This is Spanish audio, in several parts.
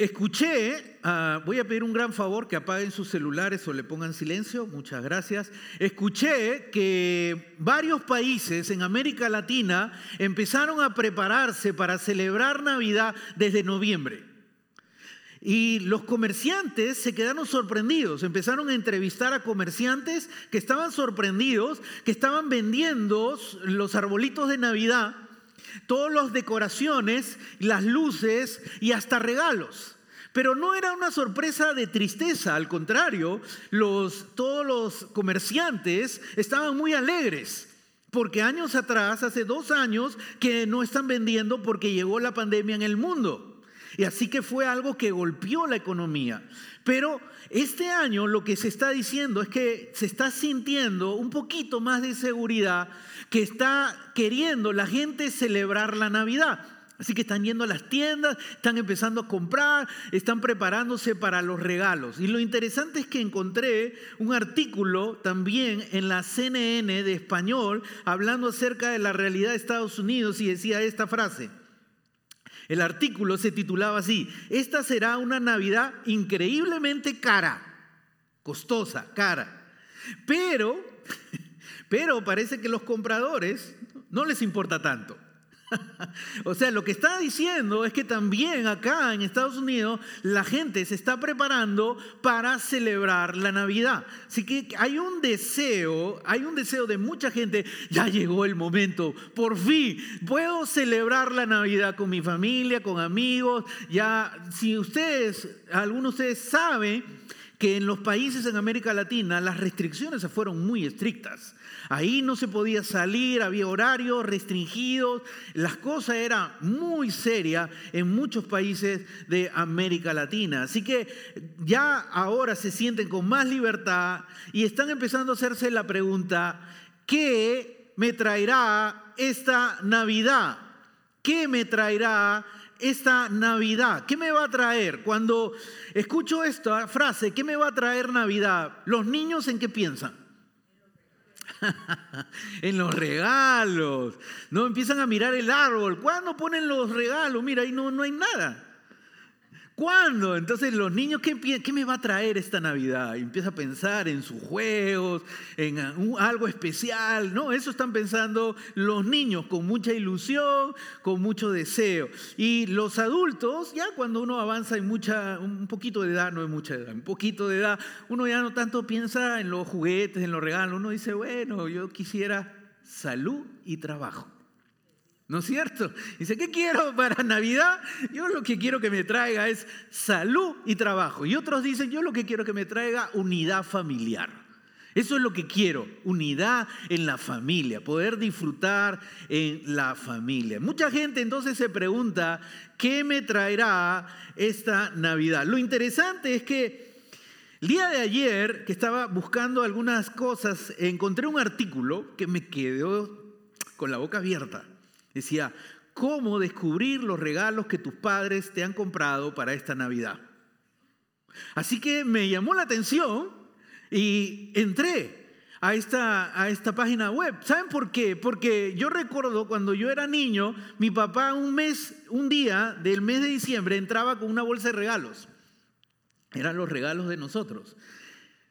Escuché, ah, voy a pedir un gran favor que apaguen sus celulares o le pongan silencio, muchas gracias. Escuché que varios países en América Latina empezaron a prepararse para celebrar Navidad desde noviembre. Y los comerciantes se quedaron sorprendidos, empezaron a entrevistar a comerciantes que estaban sorprendidos, que estaban vendiendo los arbolitos de Navidad todas las decoraciones, las luces y hasta regalos. Pero no era una sorpresa de tristeza, al contrario, los, todos los comerciantes estaban muy alegres. Porque años atrás, hace dos años, que no están vendiendo porque llegó la pandemia en el mundo. Y así que fue algo que golpeó la economía. Pero este año lo que se está diciendo es que se está sintiendo un poquito más de seguridad, que está queriendo la gente celebrar la Navidad. Así que están yendo a las tiendas, están empezando a comprar, están preparándose para los regalos. Y lo interesante es que encontré un artículo también en la CNN de español hablando acerca de la realidad de Estados Unidos y decía esta frase. El artículo se titulaba así, esta será una Navidad increíblemente cara, costosa, cara. Pero, pero parece que los compradores no les importa tanto. o sea, lo que está diciendo es que también acá en Estados Unidos la gente se está preparando para celebrar la Navidad. Así que hay un deseo, hay un deseo de mucha gente, ya llegó el momento, por fin puedo celebrar la Navidad con mi familia, con amigos. Ya, si ustedes, algunos de ustedes saben que en los países en América Latina las restricciones fueron muy estrictas. Ahí no se podía salir, había horarios restringidos, las cosas eran muy serias en muchos países de América Latina. Así que ya ahora se sienten con más libertad y están empezando a hacerse la pregunta, ¿qué me traerá esta Navidad? ¿Qué me traerá esta Navidad? ¿Qué me va a traer? Cuando escucho esta frase, ¿qué me va a traer Navidad? ¿Los niños en qué piensan? en los regalos. No empiezan a mirar el árbol. ¿Cuándo ponen los regalos? Mira, ahí no, no hay nada. ¿Cuándo? Entonces los niños, ¿qué, ¿qué, me va a traer esta Navidad? Empieza a pensar en sus juegos, en algo especial. No, eso están pensando los niños con mucha ilusión, con mucho deseo. Y los adultos, ya cuando uno avanza en mucha, un poquito de edad, no es mucha edad, un poquito de edad, uno ya no tanto piensa en los juguetes, en los regalos. Uno dice, bueno, yo quisiera salud y trabajo. ¿No es cierto? Dice, ¿qué quiero para Navidad? Yo lo que quiero que me traiga es salud y trabajo. Y otros dicen, yo lo que quiero que me traiga unidad familiar. Eso es lo que quiero, unidad en la familia, poder disfrutar en la familia. Mucha gente entonces se pregunta, ¿qué me traerá esta Navidad? Lo interesante es que el día de ayer, que estaba buscando algunas cosas, encontré un artículo que me quedó con la boca abierta. Decía, ¿cómo descubrir los regalos que tus padres te han comprado para esta Navidad? Así que me llamó la atención y entré a esta, a esta página web. ¿Saben por qué? Porque yo recuerdo cuando yo era niño, mi papá un mes, un día del mes de diciembre entraba con una bolsa de regalos. Eran los regalos de nosotros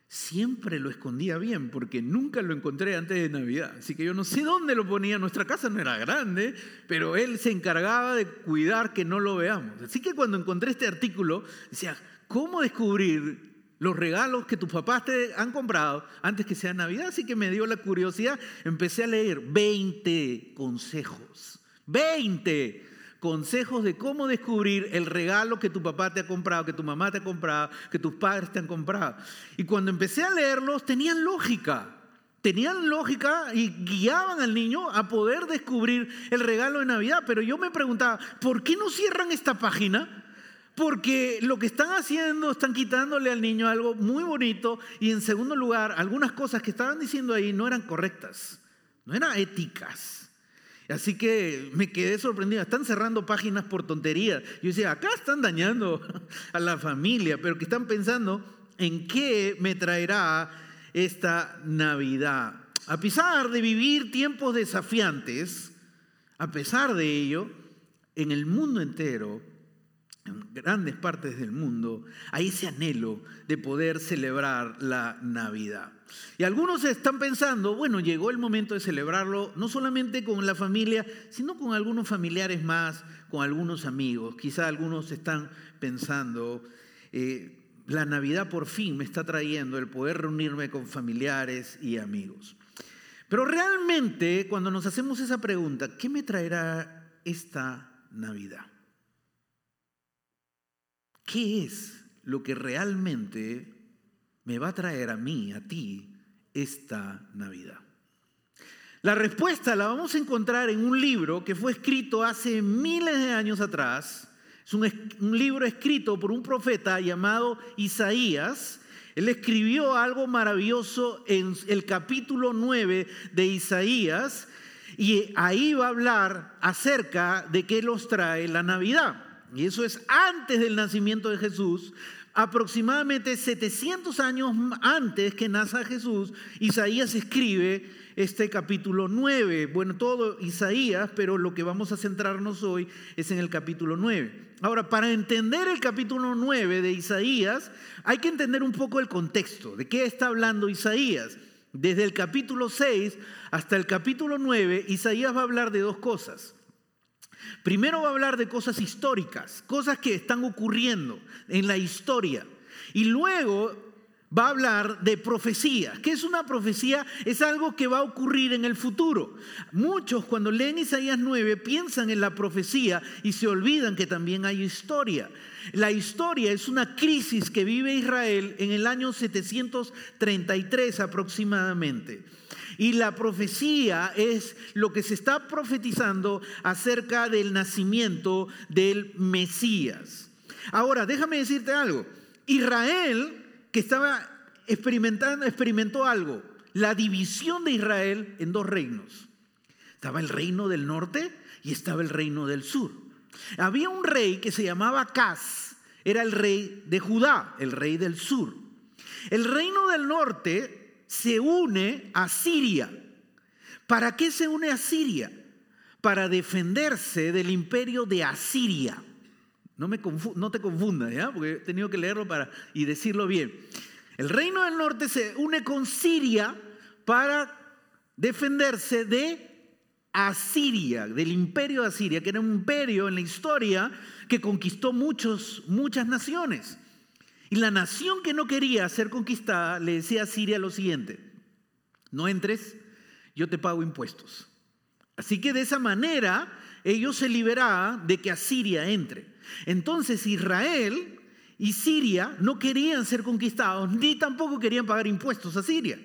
siempre lo escondía bien porque nunca lo encontré antes de Navidad. Así que yo no sé dónde lo ponía. Nuestra casa no era grande, pero él se encargaba de cuidar que no lo veamos. Así que cuando encontré este artículo, decía, ¿cómo descubrir los regalos que tus papás te han comprado antes que sea Navidad? Así que me dio la curiosidad, empecé a leer 20 consejos. 20 consejos de cómo descubrir el regalo que tu papá te ha comprado, que tu mamá te ha comprado, que tus padres te han comprado. Y cuando empecé a leerlos, tenían lógica. Tenían lógica y guiaban al niño a poder descubrir el regalo de Navidad. Pero yo me preguntaba, ¿por qué no cierran esta página? Porque lo que están haciendo, están quitándole al niño algo muy bonito y en segundo lugar, algunas cosas que estaban diciendo ahí no eran correctas, no eran éticas. Así que me quedé sorprendido. Están cerrando páginas por tonterías. Yo decía, acá están dañando a la familia, pero que están pensando en qué me traerá esta Navidad. A pesar de vivir tiempos desafiantes, a pesar de ello, en el mundo entero en grandes partes del mundo, hay ese anhelo de poder celebrar la Navidad. Y algunos están pensando, bueno, llegó el momento de celebrarlo no solamente con la familia, sino con algunos familiares más, con algunos amigos. Quizá algunos están pensando, eh, la Navidad por fin me está trayendo el poder reunirme con familiares y amigos. Pero realmente, cuando nos hacemos esa pregunta, ¿qué me traerá esta Navidad? ¿Qué es lo que realmente me va a traer a mí, a ti, esta Navidad? La respuesta la vamos a encontrar en un libro que fue escrito hace miles de años atrás. Es un, libro escrito por un profeta llamado Isaías. Él escribió algo maravilloso en el capítulo 9 de Isaías y ahí va a hablar acerca de qué los trae la Navidad y eso es antes del nacimiento de Jesús, aproximadamente 700 años antes que naza Jesús, Isaías escribe este capítulo 9. Bueno, todo Isaías, pero lo que vamos a centrarnos hoy es en el capítulo 9. Ahora, para entender el capítulo 9 de Isaías, hay que entender un poco el contexto, de qué está hablando Isaías. Desde el capítulo 6 hasta el capítulo 9, Isaías va a hablar de dos cosas. Primero va a hablar de cosas históricas, cosas que están ocurriendo en la historia. Y luego va a hablar de profecía. ¿Qué es una profecía? Es algo que va a ocurrir en el futuro. Muchos cuando leen Isaías 9 piensan en la profecía y se olvidan que también hay historia. La historia es una crisis que vive Israel en el año 733 aproximadamente. Y la profecía es lo que se está profetizando acerca del nacimiento del Mesías. Ahora, déjame decirte algo. Israel, que estaba experimentando, experimentó algo, la división de Israel en dos reinos. Estaba el reino del norte y estaba el reino del sur. Había un rey que se llamaba Cas, era el rey de Judá, el rey del sur. El reino del norte se une a Siria. ¿Para qué se une a Siria? Para defenderse del imperio de Asiria. No, me no te confundas, ¿ya? porque he tenido que leerlo para, y decirlo bien. El reino del norte se une con Siria para defenderse de Asiria, del imperio de Asiria, que era un imperio en la historia que conquistó muchos, muchas naciones. Y la nación que no quería ser conquistada le decía a Siria lo siguiente, no entres, yo te pago impuestos. Así que de esa manera ellos se liberaban de que Asiria entre. Entonces Israel y Siria no querían ser conquistados, ni tampoco querían pagar impuestos a Siria.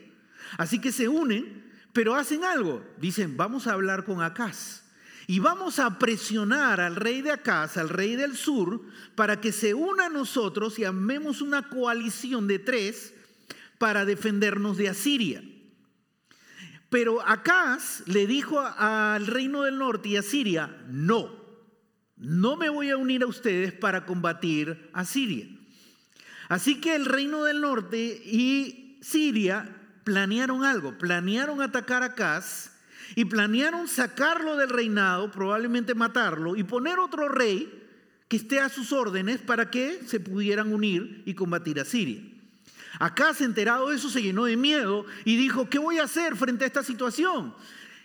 Así que se unen, pero hacen algo. Dicen, vamos a hablar con Acaz y vamos a presionar al rey de Acaz, al rey del sur, para que se una a nosotros y amemos una coalición de tres para defendernos de Asiria. Pero Acaz le dijo al reino del norte y a Siria, no, no me voy a unir a ustedes para combatir a Siria. Así que el reino del norte y Siria planearon algo, planearon atacar a Acaz y planearon sacarlo del reinado, probablemente matarlo, y poner otro rey que esté a sus órdenes para que se pudieran unir y combatir a Siria. Acá se enterado de eso, se llenó de miedo y dijo, ¿qué voy a hacer frente a esta situación?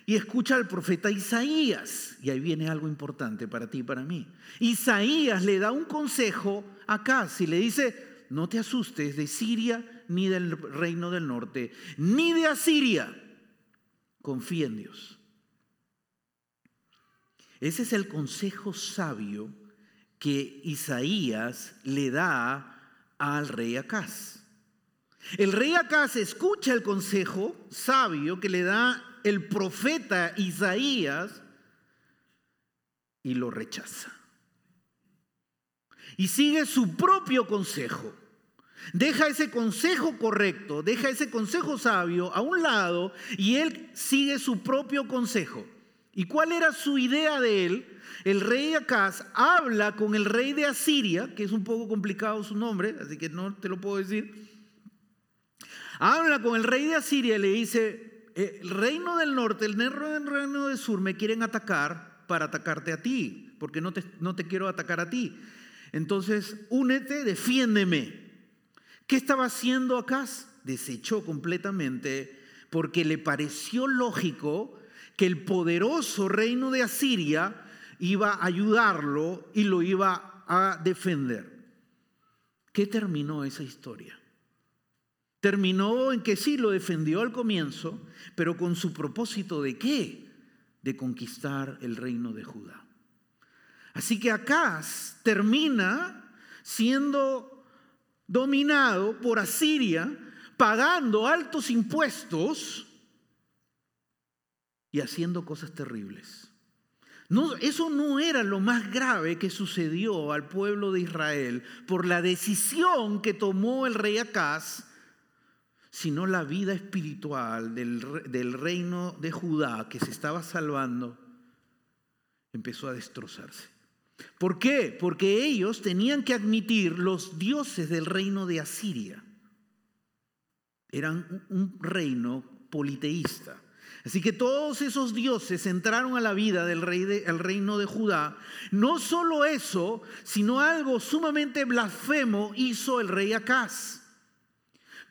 Y escucha al profeta Isaías, y ahí viene algo importante para ti y para mí. Isaías le da un consejo a Acaz y le dice, no te asustes de Siria ni del reino del norte, ni de Asiria confía en Dios. Ese es el consejo sabio que Isaías le da al rey Acaz. El rey Acaz escucha el consejo sabio que le da el profeta Isaías y lo rechaza. Y sigue su propio consejo. Deja ese consejo correcto, deja ese consejo sabio a un lado y él sigue su propio consejo. ¿Y cuál era su idea de él? El rey Acaz habla con el rey de Asiria, que es un poco complicado su nombre, así que no te lo puedo decir. Habla con el rey de Asiria y le dice, eh, el reino del norte, el reino del sur me quieren atacar para atacarte a ti, porque no te, no te quiero atacar a ti. Entonces, únete, defiéndeme. ¿Qué estaba haciendo Acaz? Desechó completamente porque le pareció lógico que el poderoso reino de Asiria iba a ayudarlo y lo iba a defender. ¿Qué terminó esa historia? Terminó en que sí lo defendió al comienzo, pero con su propósito de qué? De conquistar el reino de Judá. Así que Acaz termina siendo dominado por Asiria, pagando altos impuestos y haciendo cosas terribles. Eso no era lo más grave que sucedió al pueblo de Israel por la decisión que tomó el rey Acaz, sino la vida espiritual del reino de Judá que se estaba salvando empezó a destrozarse. ¿Por qué? Porque ellos tenían que admitir los dioses del reino de Asiria. Eran un reino politeísta. Así que todos esos dioses entraron a la vida del rey reino de Judá. No solo eso, sino algo sumamente blasfemo hizo el rey Acaz.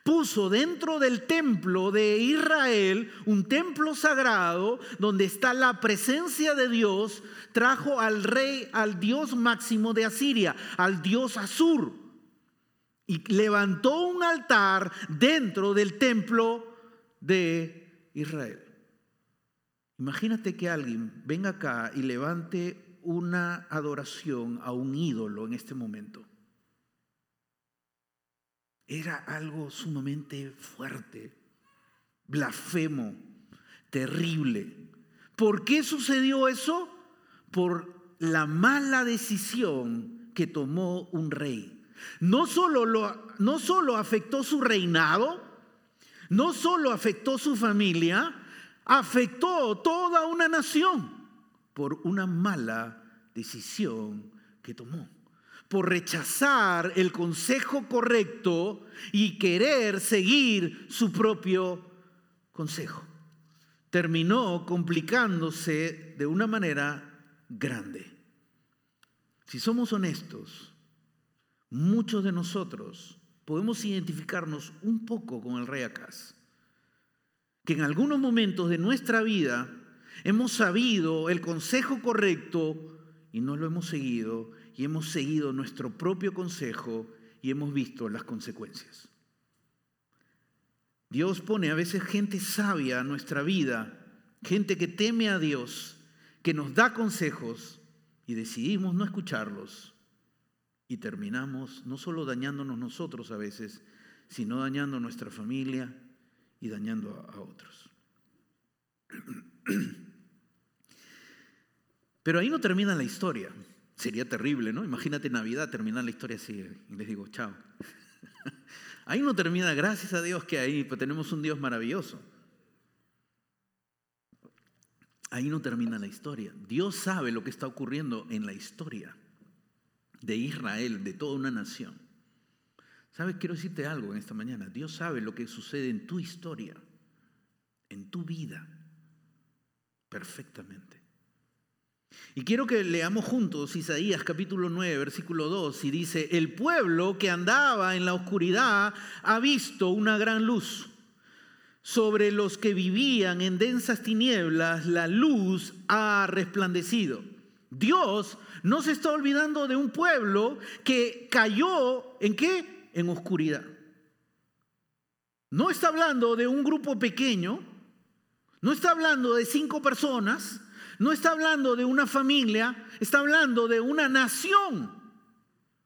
Puso dentro del templo de Israel un templo sagrado donde está la presencia de Dios. Trajo al rey, al dios máximo de Asiria, al dios Azur. Y levantó un altar dentro del templo de Israel. Imagínate que alguien venga acá y levante una adoración a un ídolo en este momento. Era algo sumamente fuerte, blasfemo, terrible. ¿Por qué sucedió eso? Por la mala decisión que tomó un rey. No solo, lo, no solo afectó su reinado, no solo afectó su familia, afectó toda una nación por una mala decisión que tomó, por rechazar el consejo correcto y querer seguir su propio consejo. Terminó complicándose de una manera grande. Si somos honestos, muchos de nosotros podemos identificarnos un poco con el rey Acaz que en algunos momentos de nuestra vida hemos sabido el consejo correcto y no lo hemos seguido y hemos seguido nuestro propio consejo y hemos visto las consecuencias. Dios pone a veces gente sabia a nuestra vida, gente que teme a Dios, que nos da consejos y decidimos no escucharlos y terminamos no solo dañándonos nosotros a veces, sino dañando a nuestra familia, y dañando a, otros. Pero ahí no termina la historia. Sería terrible, ¿no? Imagínate Navidad, terminar la historia así y les digo, chao. Ahí no termina, gracias a Dios que ahí pues, tenemos un Dios maravilloso. Ahí no termina la historia. Dios sabe lo que está ocurriendo en la historia de Israel, de toda una nación. ¿Sabes? Quiero decirte algo en esta mañana. Dios sabe lo que sucede en tu historia, en tu vida, perfectamente. Y quiero que leamos juntos Isaías capítulo 9, versículo 2, y dice, el pueblo que andaba en la oscuridad ha visto una gran luz. Sobre los que vivían en densas tinieblas, la luz ha resplandecido. Dios no se está olvidando de un pueblo que cayó en qué? en oscuridad. No está hablando de un grupo pequeño, no está hablando de cinco personas, no está hablando de una familia, está hablando de una nación.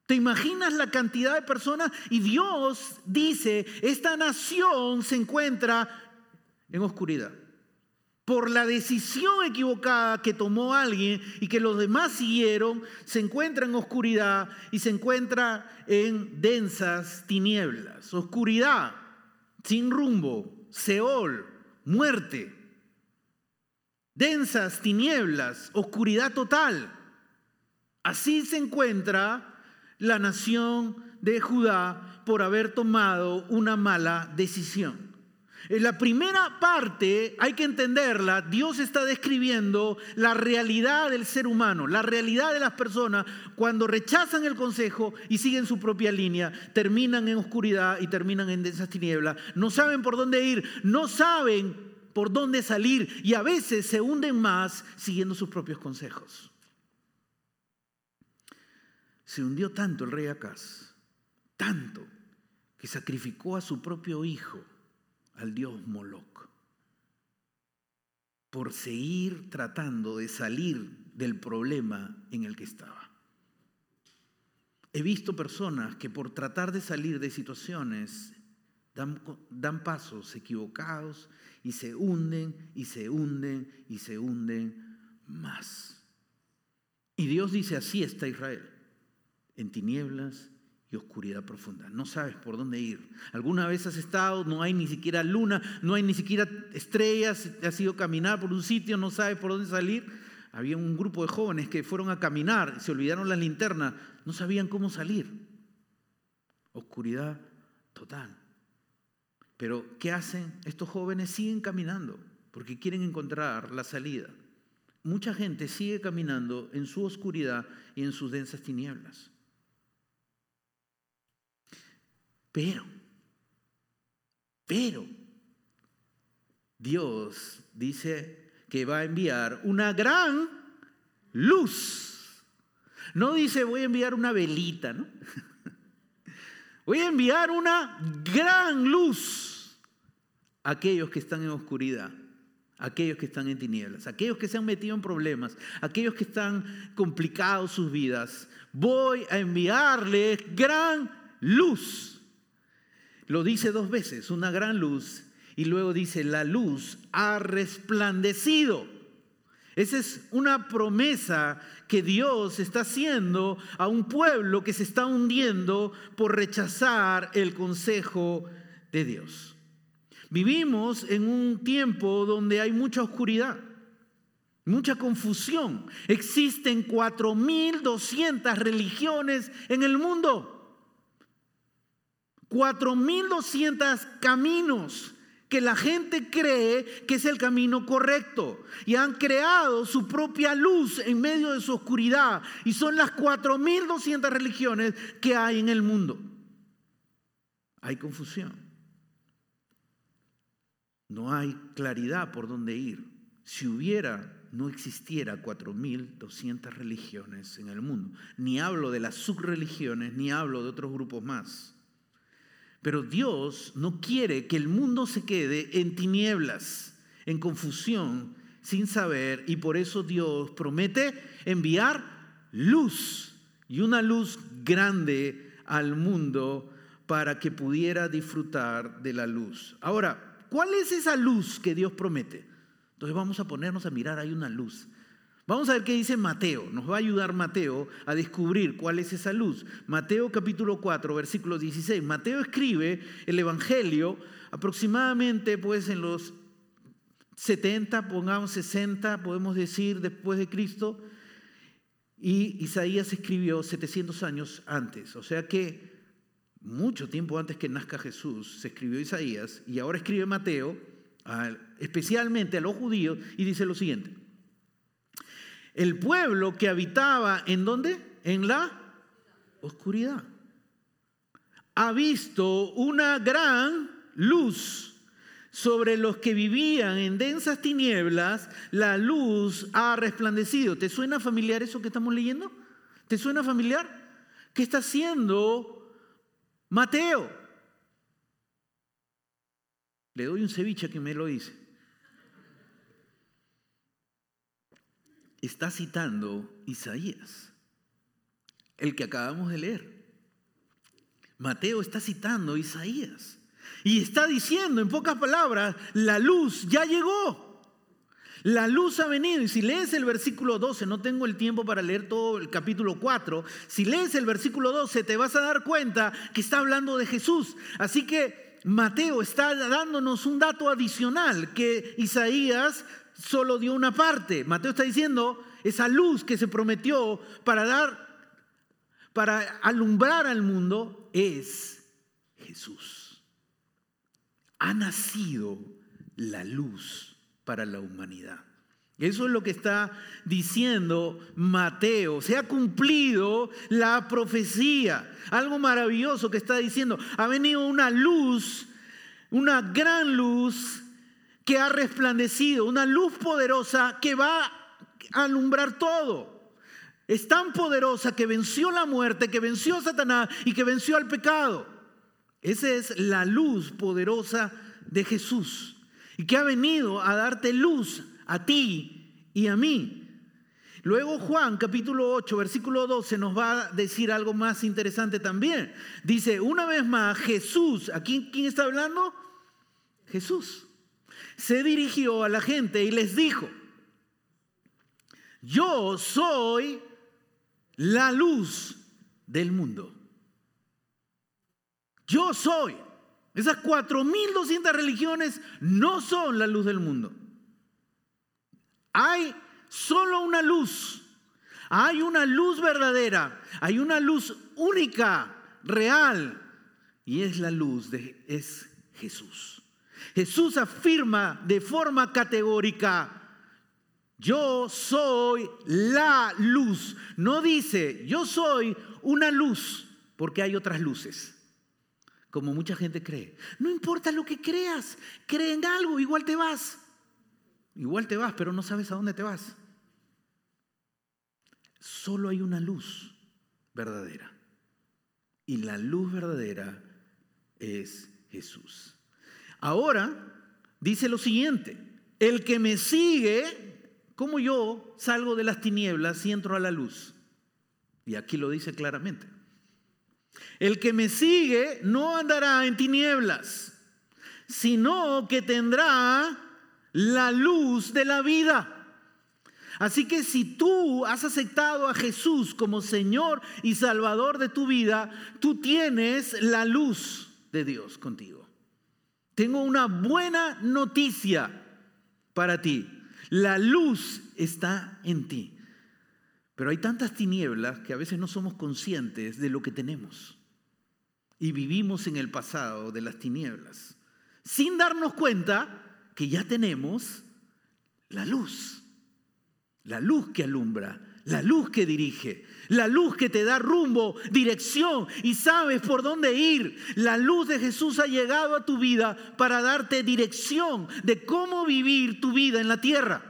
¿Te imaginas la cantidad de personas? Y Dios dice, esta nación se encuentra en oscuridad por la decisión equivocada que tomó alguien y que los demás siguieron, se encuentra en oscuridad y se encuentra en densas tinieblas. Oscuridad, sin rumbo, Seol, muerte. Densas tinieblas, oscuridad total. Así se encuentra la nación de Judá por haber tomado una mala decisión. En la primera parte hay que entenderla, Dios está describiendo la realidad del ser humano, la realidad de las personas cuando rechazan el consejo y siguen su propia línea, terminan en oscuridad y terminan en densas tinieblas, no saben por dónde ir, no saben por dónde salir y a veces se hunden más siguiendo sus propios consejos. Se hundió tanto el rey Acaz, tanto, que sacrificó a su propio hijo al dios Moloch por seguir tratando de salir del problema en el que estaba. He visto personas que por tratar de salir de situaciones dan, dan pasos equivocados y se hunden y se hunden y se hunden más. Y Dios dice, así está Israel, en tinieblas y oscuridad profunda. No sabes por dónde ir. Alguna vez has estado, no hay ni siquiera luna, no hay ni siquiera estrellas, has ido a caminar por un sitio, no sabes por dónde salir. Había un grupo de jóvenes que fueron a caminar, se olvidaron la linterna, no sabían cómo salir. Oscuridad total. Pero ¿qué hacen? Estos jóvenes siguen caminando porque quieren encontrar la salida. Mucha gente sigue caminando en su oscuridad y en sus densas tinieblas. Pero, pero, Dios dice que va a enviar una gran luz. No dice voy a enviar una velita, ¿no? Voy a enviar una gran luz a aquellos que están en oscuridad, a aquellos que están en tinieblas, a aquellos que se han metido en problemas, a aquellos que están complicados sus vidas. Voy a enviarles gran luz. Lo dice dos veces, una gran luz, y luego dice, la luz ha resplandecido. Esa es una promesa que Dios está haciendo a un pueblo que se está hundiendo por rechazar el consejo de Dios. Vivimos en un tiempo donde hay mucha oscuridad, mucha confusión. Existen 4.200 religiones en el mundo. 4.200 caminos que la gente cree que es el camino correcto. Y han creado su propia luz en medio de su oscuridad. Y son las 4.200 religiones que hay en el mundo. Hay confusión. No hay claridad por dónde ir. Si hubiera, no existiera 4.200 religiones en el mundo. Ni hablo de las subreligiones, ni hablo de otros grupos más. Pero Dios no quiere que el mundo se quede en tinieblas, en confusión, sin saber, y por eso Dios promete enviar luz y una luz grande al mundo para que pudiera disfrutar de la luz. Ahora, ¿cuál es esa luz que Dios promete? Entonces vamos a ponernos a mirar, hay una luz. Vamos a ver qué dice Mateo. Nos va a ayudar Mateo a descubrir cuál es esa luz. Mateo capítulo 4, versículo 16. Mateo escribe el Evangelio aproximadamente pues en los 70, pongamos 60, podemos decir, después de Cristo. Y Isaías escribió 700 años antes. O sea que mucho tiempo antes que nazca Jesús se escribió Isaías y ahora escribe Mateo, especialmente a los judíos, y dice lo siguiente. El pueblo que habitaba en dónde? En la oscuridad. Ha visto una gran luz sobre los que vivían en densas tinieblas, la luz ha resplandecido. ¿Te suena familiar eso que estamos leyendo? ¿Te suena familiar? ¿Qué está haciendo Mateo? Le doy un ceviche que me lo dice. Está citando Isaías, el que acabamos de leer. Mateo está citando Isaías y está diciendo en pocas palabras, la luz ya llegó. La luz ha venido y si lees el versículo 12, no tengo el tiempo para leer todo el capítulo 4, si lees el versículo 12 te vas a dar cuenta que está hablando de Jesús. Así que Mateo está dándonos un dato adicional que Isaías solo dio una parte. Mateo está diciendo, esa luz que se prometió para dar, para alumbrar al mundo, es Jesús. ha nacido la luz para la humanidad. Eso es lo que está diciendo Mateo. Se ha cumplido la profecía. Algo maravilloso que está diciendo. Ha venido una luz, una gran luz que ha resplandecido, una luz poderosa que va a alumbrar todo. Es tan poderosa que venció la muerte, que venció a Satanás y que venció al pecado. Esa es la luz poderosa de Jesús y que ha venido a darte luz a ti y a mí. Luego Juan capítulo 8 versículo 12 nos va a decir algo más interesante también. Dice, una vez más, Jesús, ¿a quién, quién está hablando? Jesús. Se dirigió a la gente y les dijo, yo soy la luz del mundo. Yo soy. Esas 4.200 religiones no son la luz del mundo. Hay solo una luz. Hay una luz verdadera. Hay una luz única, real. Y es la luz de es Jesús. Jesús afirma de forma categórica, yo soy la luz. No dice, yo soy una luz, porque hay otras luces. Como mucha gente cree. No importa lo que creas, cree en algo, igual te vas. Igual te vas, pero no sabes a dónde te vas. Solo hay una luz verdadera. Y la luz verdadera es Jesús. Ahora dice lo siguiente, el que me sigue, como yo salgo de las tinieblas y entro a la luz. Y aquí lo dice claramente. El que me sigue no andará en tinieblas, sino que tendrá la luz de la vida. Así que si tú has aceptado a Jesús como Señor y Salvador de tu vida, tú tienes la luz de Dios contigo. Tengo una buena noticia para ti. La luz está en ti. Pero hay tantas tinieblas que a veces no somos conscientes de lo que tenemos. Y vivimos en el pasado de las tinieblas. Sin darnos cuenta que ya tenemos la luz. La luz que alumbra, la luz que dirige, la luz que te da rumbo, dirección y sabes por dónde ir. La luz de Jesús ha llegado a tu vida para darte dirección de cómo vivir tu vida en la tierra.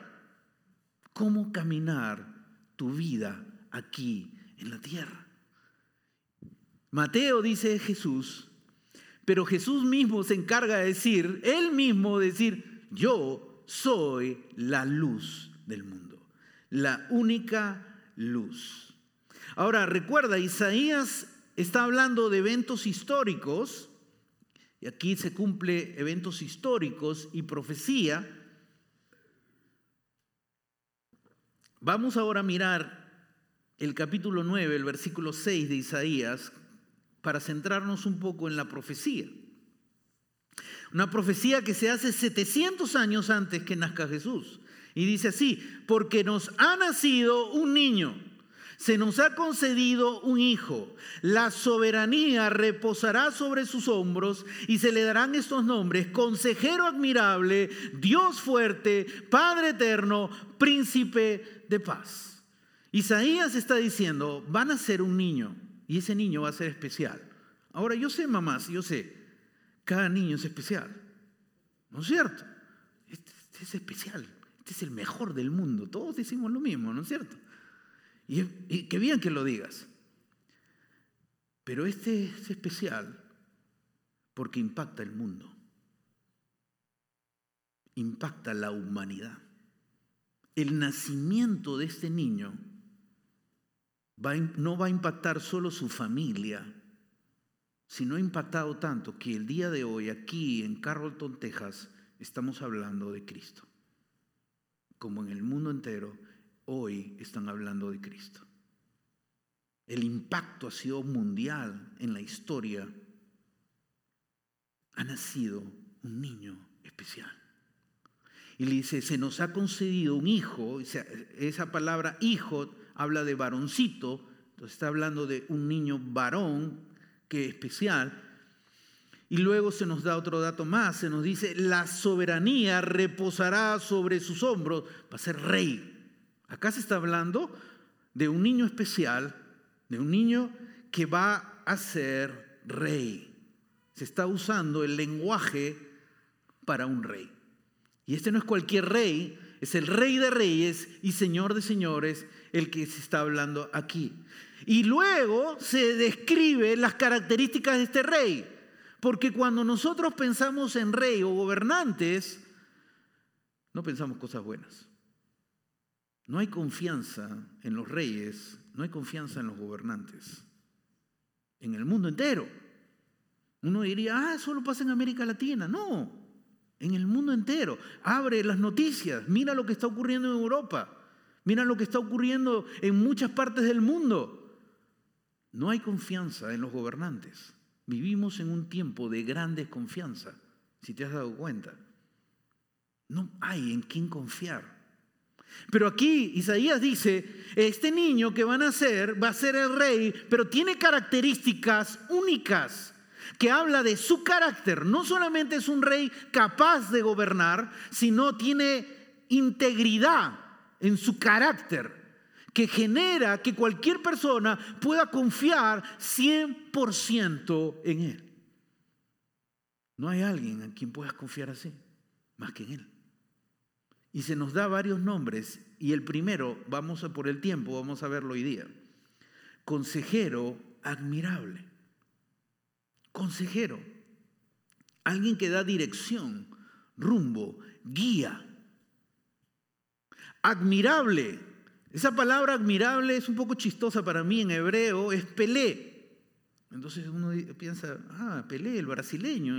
Cómo caminar tu vida aquí en la tierra. Mateo dice Jesús, pero Jesús mismo se encarga de decir, él mismo decir, yo soy la luz del mundo, la única luz. Ahora, recuerda, Isaías está hablando de eventos históricos, y aquí se cumple eventos históricos y profecía. Vamos ahora a mirar el capítulo 9, el versículo 6 de Isaías, para centrarnos un poco en la profecía. Una profecía que se hace 700 años antes que nazca Jesús. Y dice así, porque nos ha nacido un niño, se nos ha concedido un hijo, la soberanía reposará sobre sus hombros y se le darán estos nombres, consejero admirable, Dios fuerte, Padre eterno, príncipe de paz. Isaías está diciendo, van a ser un niño y ese niño va a ser especial. Ahora yo sé, mamás, yo sé, cada niño es especial. ¿No es cierto? Este, este, es especial. Este es el mejor del mundo. Todos decimos lo mismo, ¿no es cierto? Y, y qué bien que lo digas. Pero este es especial porque impacta el mundo. Impacta la humanidad. El nacimiento de este niño no va a impactar solo su familia, sino ha impactado tanto que el día de hoy aquí en Carrollton, Texas, estamos hablando de Cristo. Como en el mundo entero, hoy están hablando de Cristo. El impacto ha sido mundial en la historia. Ha nacido un niño especial. Y le dice, se nos ha concedido un hijo, esa palabra hijo habla de varoncito, entonces está hablando de un niño varón que especial. Y luego se nos da otro dato más, se nos dice, la soberanía reposará sobre sus hombros, va a ser rey. Acá se está hablando de un niño especial, de un niño que va a ser rey. Se está usando el lenguaje para un rey. Y este no es cualquier rey, es el rey de reyes y señor de señores el que se está hablando aquí. Y luego se describe las características de este rey. Porque cuando nosotros pensamos en rey o gobernantes, no pensamos cosas buenas. No hay confianza en los reyes, no hay confianza en los gobernantes. En el mundo entero. Uno diría, ah, solo pasa en América Latina. No, en el mundo entero. Abre las noticias, mira lo que está ocurriendo en Europa, mira lo que está ocurriendo en muchas partes del mundo. No hay confianza en los gobernantes. Vivimos en un tiempo de gran desconfianza, si te has dado cuenta. No hay en quién confiar. Pero aquí Isaías dice, este niño que van a ser va a ser el rey, pero tiene características únicas que habla de su carácter. No solamente es un rey capaz de gobernar, sino tiene integridad en su carácter que genera que cualquier persona pueda confiar 100% en Él. No hay alguien en quien puedas confiar así, más que en Él. Y se nos da varios nombres y el primero, vamos a por el tiempo, vamos a verlo hoy día. Consejero admirable. Consejero. Alguien que da dirección, rumbo, guía. Admirable. Esa palabra admirable es un poco chistosa para mí en hebreo, es Pelé. Entonces uno piensa, ah, Pelé, el brasileño,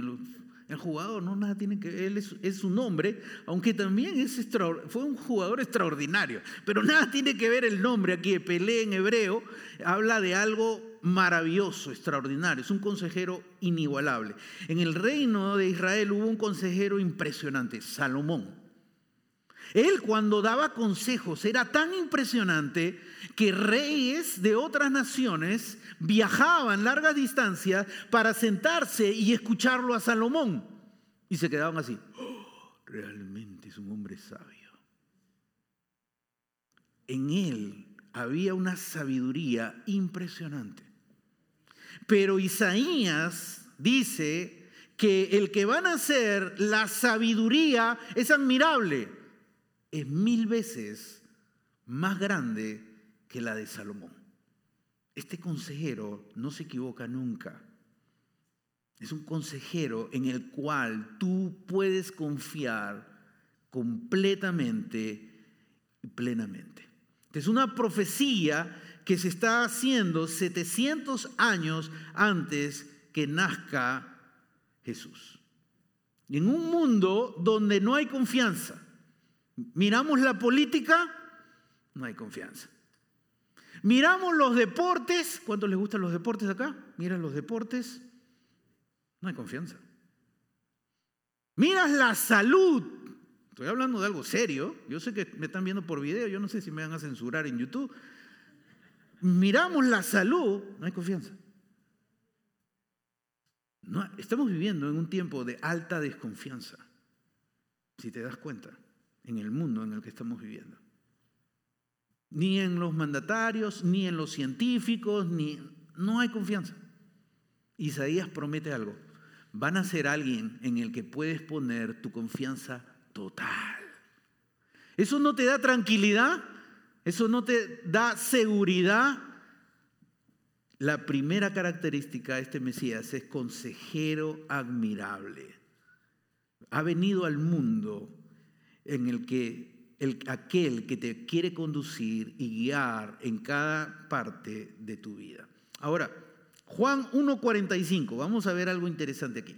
el jugador, no, nada tiene que él es, su nombre, aunque también es fue un jugador extraordinario, pero nada tiene que ver el nombre aquí, Pelé en hebreo, habla de algo maravilloso, extraordinario, es un consejero inigualable. En el reino de Israel hubo un consejero impresionante, Salomón. Él cuando daba consejos era tan impresionante que reyes de otras naciones viajaban largas distancias para sentarse y escucharlo a Salomón. Y se quedaban así. Oh, realmente es un hombre sabio. En él había una sabiduría impresionante. Pero Isaías dice que el que van a ser la sabiduría es admirable es mil veces más grande que la de Salomón. Este consejero no se equivoca nunca. Es un consejero en el cual tú puedes confiar completamente y plenamente. Es una profecía que se está haciendo 700 años antes que nazca Jesús. En un mundo donde no hay confianza, Miramos la política, no hay confianza. Miramos los deportes, ¿cuántos les gustan los deportes acá? Miran los deportes, no hay confianza. Miras la salud, estoy hablando de algo serio, yo sé que me están viendo por video, yo no sé si me van a censurar en YouTube. Miramos la salud, no hay confianza. No, estamos viviendo en un tiempo de alta desconfianza, si te das cuenta en el mundo en el que estamos viviendo. Ni en los mandatarios, ni en los científicos, ni no hay confianza. Isaías promete algo. Van a ser alguien en el que puedes poner tu confianza total. ¿Eso no te da tranquilidad? ¿Eso no te da seguridad? La primera característica de este Mesías es consejero admirable. Ha venido al mundo en el que el, aquel que te quiere conducir y guiar en cada parte de tu vida. Ahora, Juan 1.45, vamos a ver algo interesante aquí.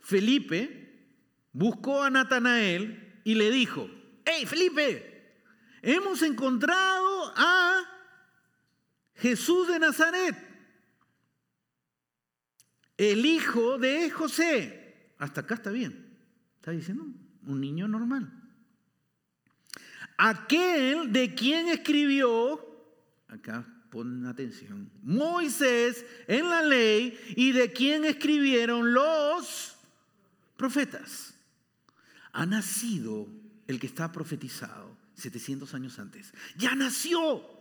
Felipe buscó a Natanael y le dijo, hey Felipe, hemos encontrado a Jesús de Nazaret, el hijo de José hasta acá está bien. Está diciendo un niño normal. Aquel de quien escribió, acá pon atención, Moisés en la ley y de quien escribieron los profetas. Ha nacido el que está profetizado 700 años antes. Ya nació.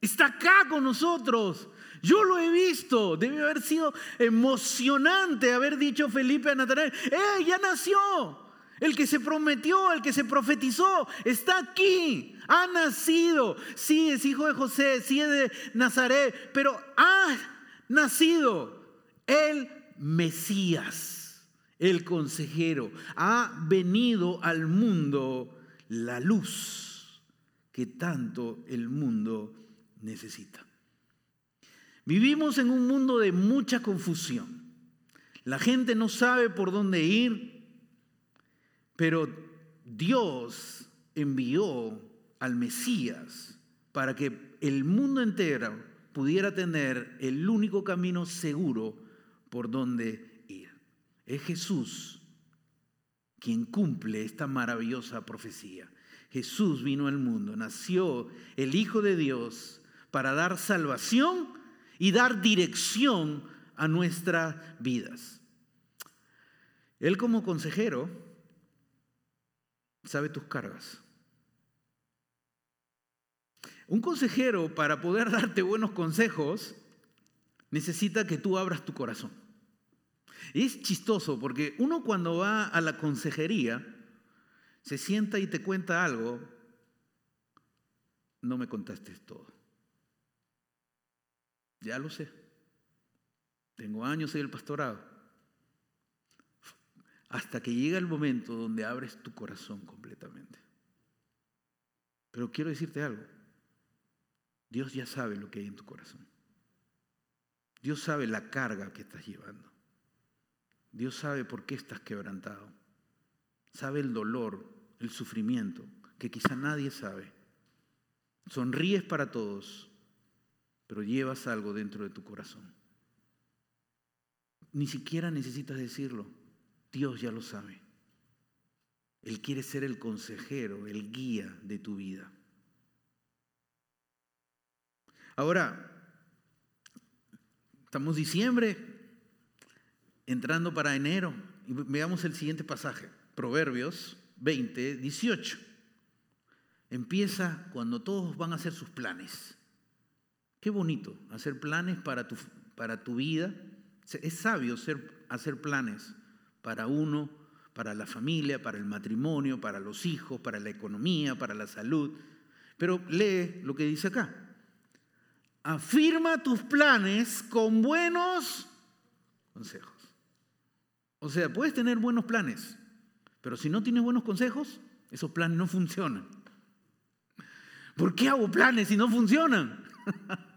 Está acá con nosotros. Yo lo he visto. Debe haber sido emocionante haber dicho Felipe a Natanael, ¡eh, ya nació! El que se prometió, el que se profetizó, está aquí. Ha nacido. Sí, es hijo de José, sí es de Nazaret, pero ha nacido el Mesías, el consejero. Ha venido al mundo la luz que tanto el mundo necesita. Vivimos en un mundo de mucha confusión. La gente no sabe por dónde ir, pero Dios envió al Mesías para que el mundo entero pudiera tener el único camino seguro por donde ir. Es Jesús quien cumple esta maravillosa profecía. Jesús vino al mundo, nació el Hijo de Dios para dar salvación y dar dirección a nuestras vidas. Él como consejero sabe tus cargas. Un consejero para poder darte buenos consejos necesita que tú abras tu corazón. Es chistoso porque uno cuando va a la consejería se sienta y te cuenta algo, no me contaste todo. Ya lo sé. Tengo años en el pastorado. Hasta que llega el momento donde abres tu corazón completamente. Pero quiero decirte algo. Dios ya sabe lo que hay en tu corazón. Dios sabe la carga que estás llevando. Dios sabe por qué estás quebrantado. Sabe el dolor, el sufrimiento, que quizá nadie sabe. Sonríes para todos, pero llevas algo dentro de tu corazón. Ni siquiera necesitas decirlo. Dios ya lo sabe. Él quiere ser el consejero, el guía de tu vida. Ahora, estamos diciembre, entrando para enero, y veamos el siguiente pasaje, Proverbios 20, 18. Empieza cuando todos van a hacer sus planes. Qué bonito hacer planes para tu, para tu vida. Es sabio hacer planes para uno, para la familia, para el matrimonio, para los hijos, para la economía, para la salud. Pero lee lo que dice acá. Afirma tus planes con buenos consejos. O sea, puedes tener buenos planes, pero si no tienes buenos consejos, esos planes no funcionan. ¿Por qué hago planes si no funcionan?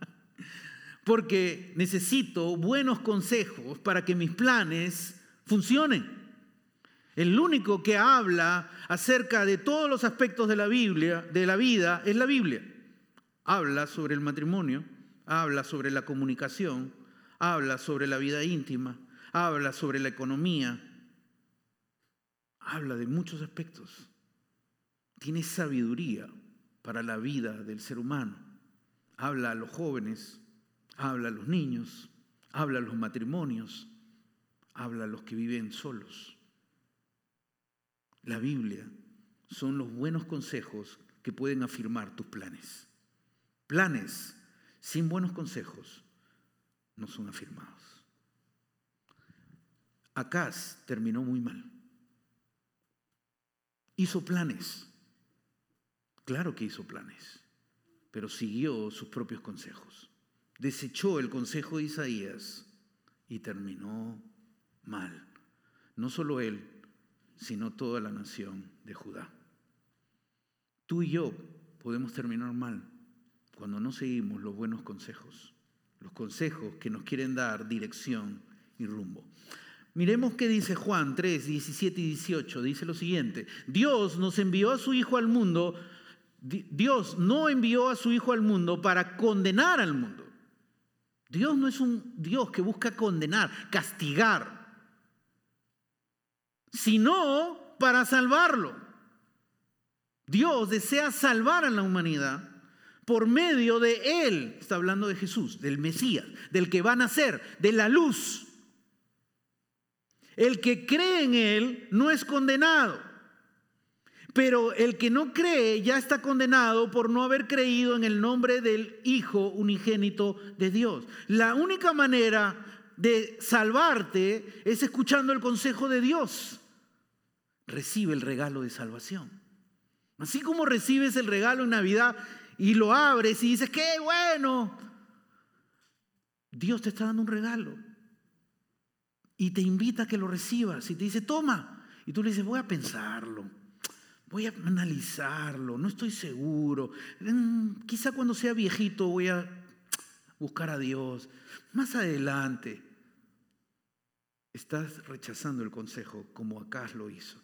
Porque necesito buenos consejos para que mis planes funcionen. El único que habla acerca de todos los aspectos de la Biblia, de la vida, es la Biblia. Habla sobre el matrimonio, habla sobre la comunicación, habla sobre la vida íntima, habla sobre la economía, habla de muchos aspectos. Tiene sabiduría para la vida del ser humano. Habla a los jóvenes, habla a los niños, habla a los matrimonios, habla a los que viven solos. La Biblia son los buenos consejos que pueden afirmar tus planes. Planes sin buenos consejos no son afirmados. Acaz terminó muy mal. Hizo planes. Claro que hizo planes, pero siguió sus propios consejos. Desechó el consejo de Isaías y terminó mal. No solo él, sino toda la nación de Judá. Tú y yo podemos terminar mal cuando no seguimos los buenos consejos, los consejos que nos quieren dar dirección y rumbo. Miremos qué dice Juan 3, 17 y 18. Dice lo siguiente, Dios nos envió a su Hijo al mundo, Dios no envió a su Hijo al mundo para condenar al mundo. Dios no es un Dios que busca condenar, castigar sino para salvarlo. Dios desea salvar a la humanidad, por medio de Él. Está hablando de Jesús, del Mesías, del que va a nacer, de la luz. El que cree en Él no es condenado. Pero el que no cree ya está condenado por no haber creído en el nombre del Hijo unigénito de Dios. La única manera de salvarte es escuchando el consejo de Dios. Recibe el regalo de salvación. Así como recibes el regalo en Navidad y lo abres y dices, qué bueno. Dios te está dando un regalo y te invita a que lo recibas y te dice, toma. Y tú le dices, voy a pensarlo voy a analizarlo, no estoy seguro. Mm, quizá cuando sea viejito voy a buscar a Dios. Más adelante, estás rechazando el consejo como Acaz lo hizo.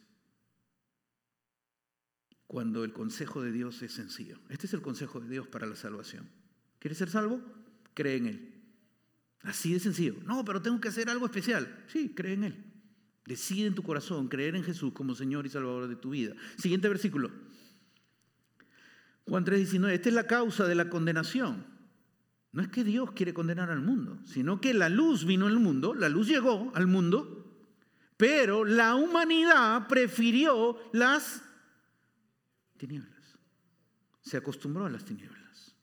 Cuando el consejo de Dios es sencillo. Este es el consejo de Dios para la salvación. ¿Quieres ser salvo? Cree en Él. Así de sencillo. No, pero tengo que hacer algo especial. Sí, cree en Él. Decide en tu corazón creer en Jesús como Señor y Salvador de tu vida. Siguiente versículo. Juan 3:19. Esta es la causa de la condenación. No es que Dios quiere condenar al mundo, sino que la luz vino al mundo, la luz llegó al mundo, pero la humanidad prefirió las tinieblas. Se acostumbró a las tinieblas.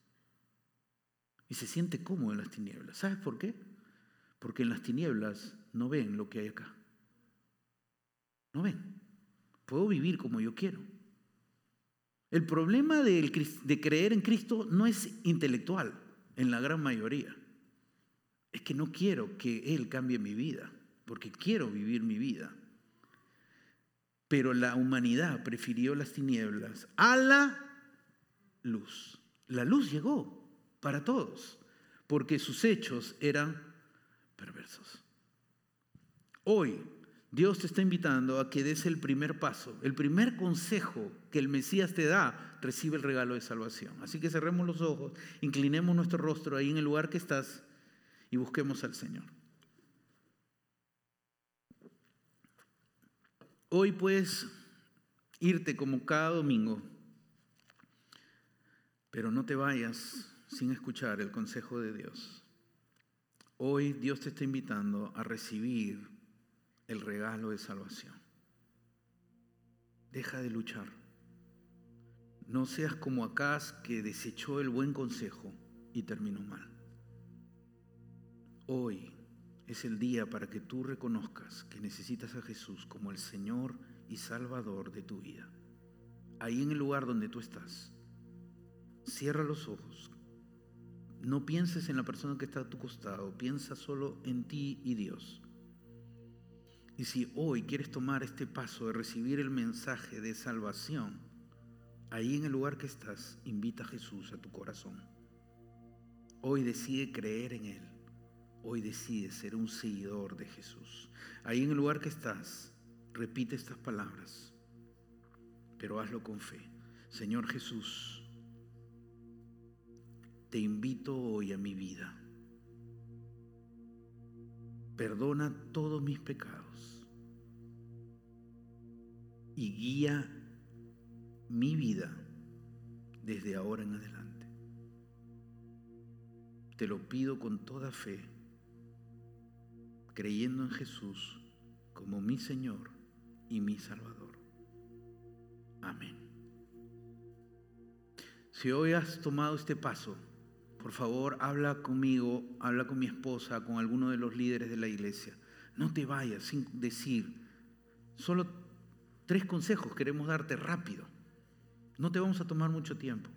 Y se siente cómodo en las tinieblas. ¿Sabes por qué? Porque en las tinieblas no ven lo que hay acá. ¿No ven? Puedo vivir como yo quiero. El problema de, creer en Cristo no es intelectual, en la gran mayoría. Es que no quiero que Él cambie mi vida, porque quiero vivir mi vida. Pero la humanidad prefirió las tinieblas a la luz. La luz llegó para todos, porque sus hechos eran perversos. Hoy Dios te está invitando a que des el primer paso, el primer consejo que el Mesías te da, recibe el regalo de salvación. Así que cerremos los ojos, inclinemos nuestro rostro ahí en el lugar que estás y busquemos al Señor. Hoy puedes irte como cada domingo, pero no te vayas sin escuchar el consejo de Dios. Hoy Dios te está invitando a recibir el regalo de salvación. Deja de luchar. No seas como Acaz que desechó el buen consejo y terminó mal. Hoy es el día para que tú reconozcas que necesitas a Jesús como el Señor y Salvador de tu vida. Ahí en el lugar donde tú estás, cierra los ojos. No pienses en la persona que está a tu costado, piensa solo en ti y Dios. Y si hoy quieres tomar este paso de recibir el mensaje de salvación, ahí en el lugar que estás, invita a Jesús a tu corazón. Hoy decide creer en Él. Hoy decide ser un seguidor de Jesús. Ahí en el lugar que estás, repite estas palabras, pero hazlo con fe. Señor Jesús, te invito hoy a mi vida. Perdona todos mis pecados y guía mi vida desde ahora en adelante. Te lo pido con toda fe, creyendo en Jesús como mi Señor y mi Salvador. Amén. Si hoy has tomado este paso, por favor, habla conmigo, habla con mi esposa, con alguno de los líderes de la iglesia. No te vayas sin decir, solo Tres consejos queremos darte rápido. No te vamos a tomar mucho tiempo.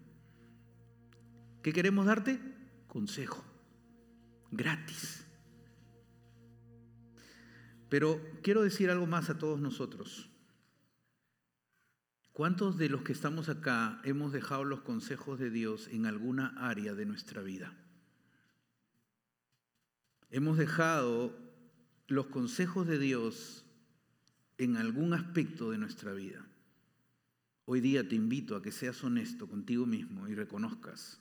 ¿Qué queremos darte? Consejo. Gratis. Pero quiero decir algo más a todos nosotros. ¿Cuántos de los que estamos acá hemos dejado los consejos de Dios en alguna área de nuestra vida? Hemos dejado los consejos de Dios en algún aspecto de nuestra vida. Hoy día te invito a que seas honesto contigo mismo y reconozcas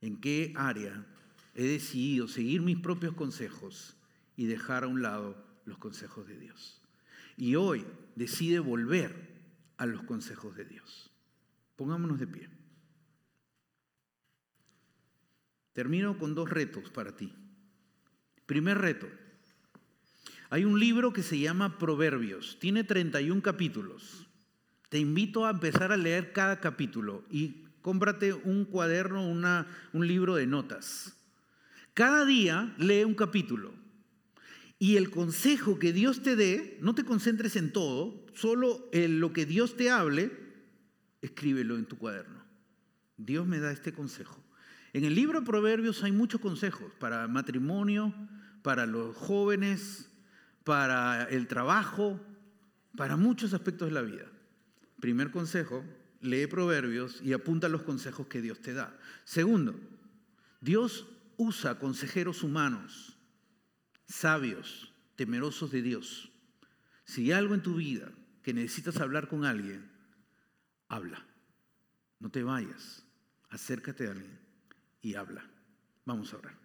en qué área he decidido seguir mis propios consejos y dejar a un lado los consejos de Dios. Y hoy decide volver a los consejos de Dios. Pongámonos de pie. Termino con dos retos para ti. Primer reto. Hay un libro que se llama Proverbios. Tiene 31 capítulos. Te invito a empezar a leer cada capítulo y cómprate un cuaderno, una, un libro de notas. Cada día lee un capítulo. Y el consejo que Dios te dé, no te concentres en todo, solo en lo que Dios te hable, escríbelo en tu cuaderno. Dios me da este consejo. En el libro de Proverbios hay muchos consejos para matrimonio, para los jóvenes, para el trabajo, para muchos aspectos de la vida. Primer consejo, lee Proverbios y apunta los consejos que Dios te da. Segundo, Dios usa consejeros humanos, sabios, temerosos de Dios. Si hay algo en tu vida que necesitas hablar con alguien, habla. No te vayas. Acércate a alguien y habla. Vamos a orar.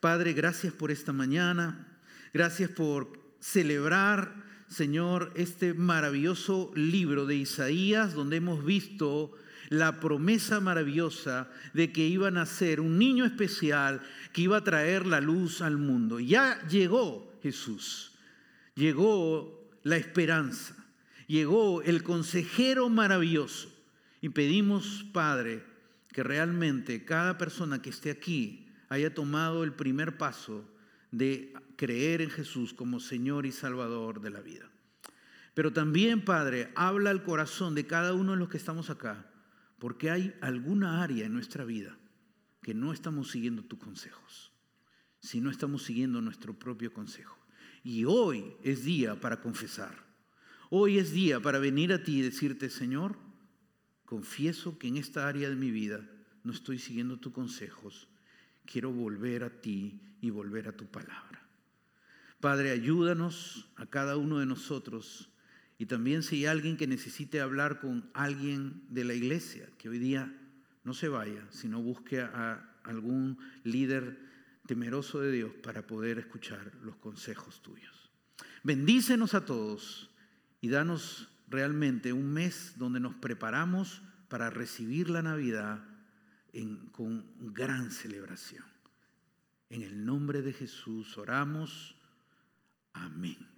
Padre, gracias por esta mañana. Gracias por celebrar, Señor, este maravilloso libro de Isaías, donde hemos visto la promesa maravillosa de que iba a nacer un niño especial que iba a traer la luz al mundo. Ya llegó Jesús, llegó la esperanza, llegó el consejero maravilloso. Y pedimos, Padre, que realmente cada persona que esté aquí haya tomado el primer paso de creer en Jesús como Señor y Salvador de la vida. Pero también, Padre, habla al corazón de cada uno de los que estamos acá, porque hay alguna área en nuestra vida que no estamos siguiendo tus consejos, si no estamos siguiendo nuestro propio consejo. Y hoy es día para confesar. Hoy es día para venir a ti y decirte, Señor, confieso que en esta área de mi vida no estoy siguiendo tus consejos. Quiero volver a ti y volver a tu palabra. Padre, ayúdanos a cada uno de nosotros y también si hay alguien que necesite hablar con alguien de la iglesia, que hoy día no se vaya, sino busque a algún líder temeroso de Dios para poder escuchar los consejos tuyos. Bendícenos a todos y danos realmente un mes donde nos preparamos para recibir la Navidad con gran celebración. En el nombre de Jesús oramos. Amén.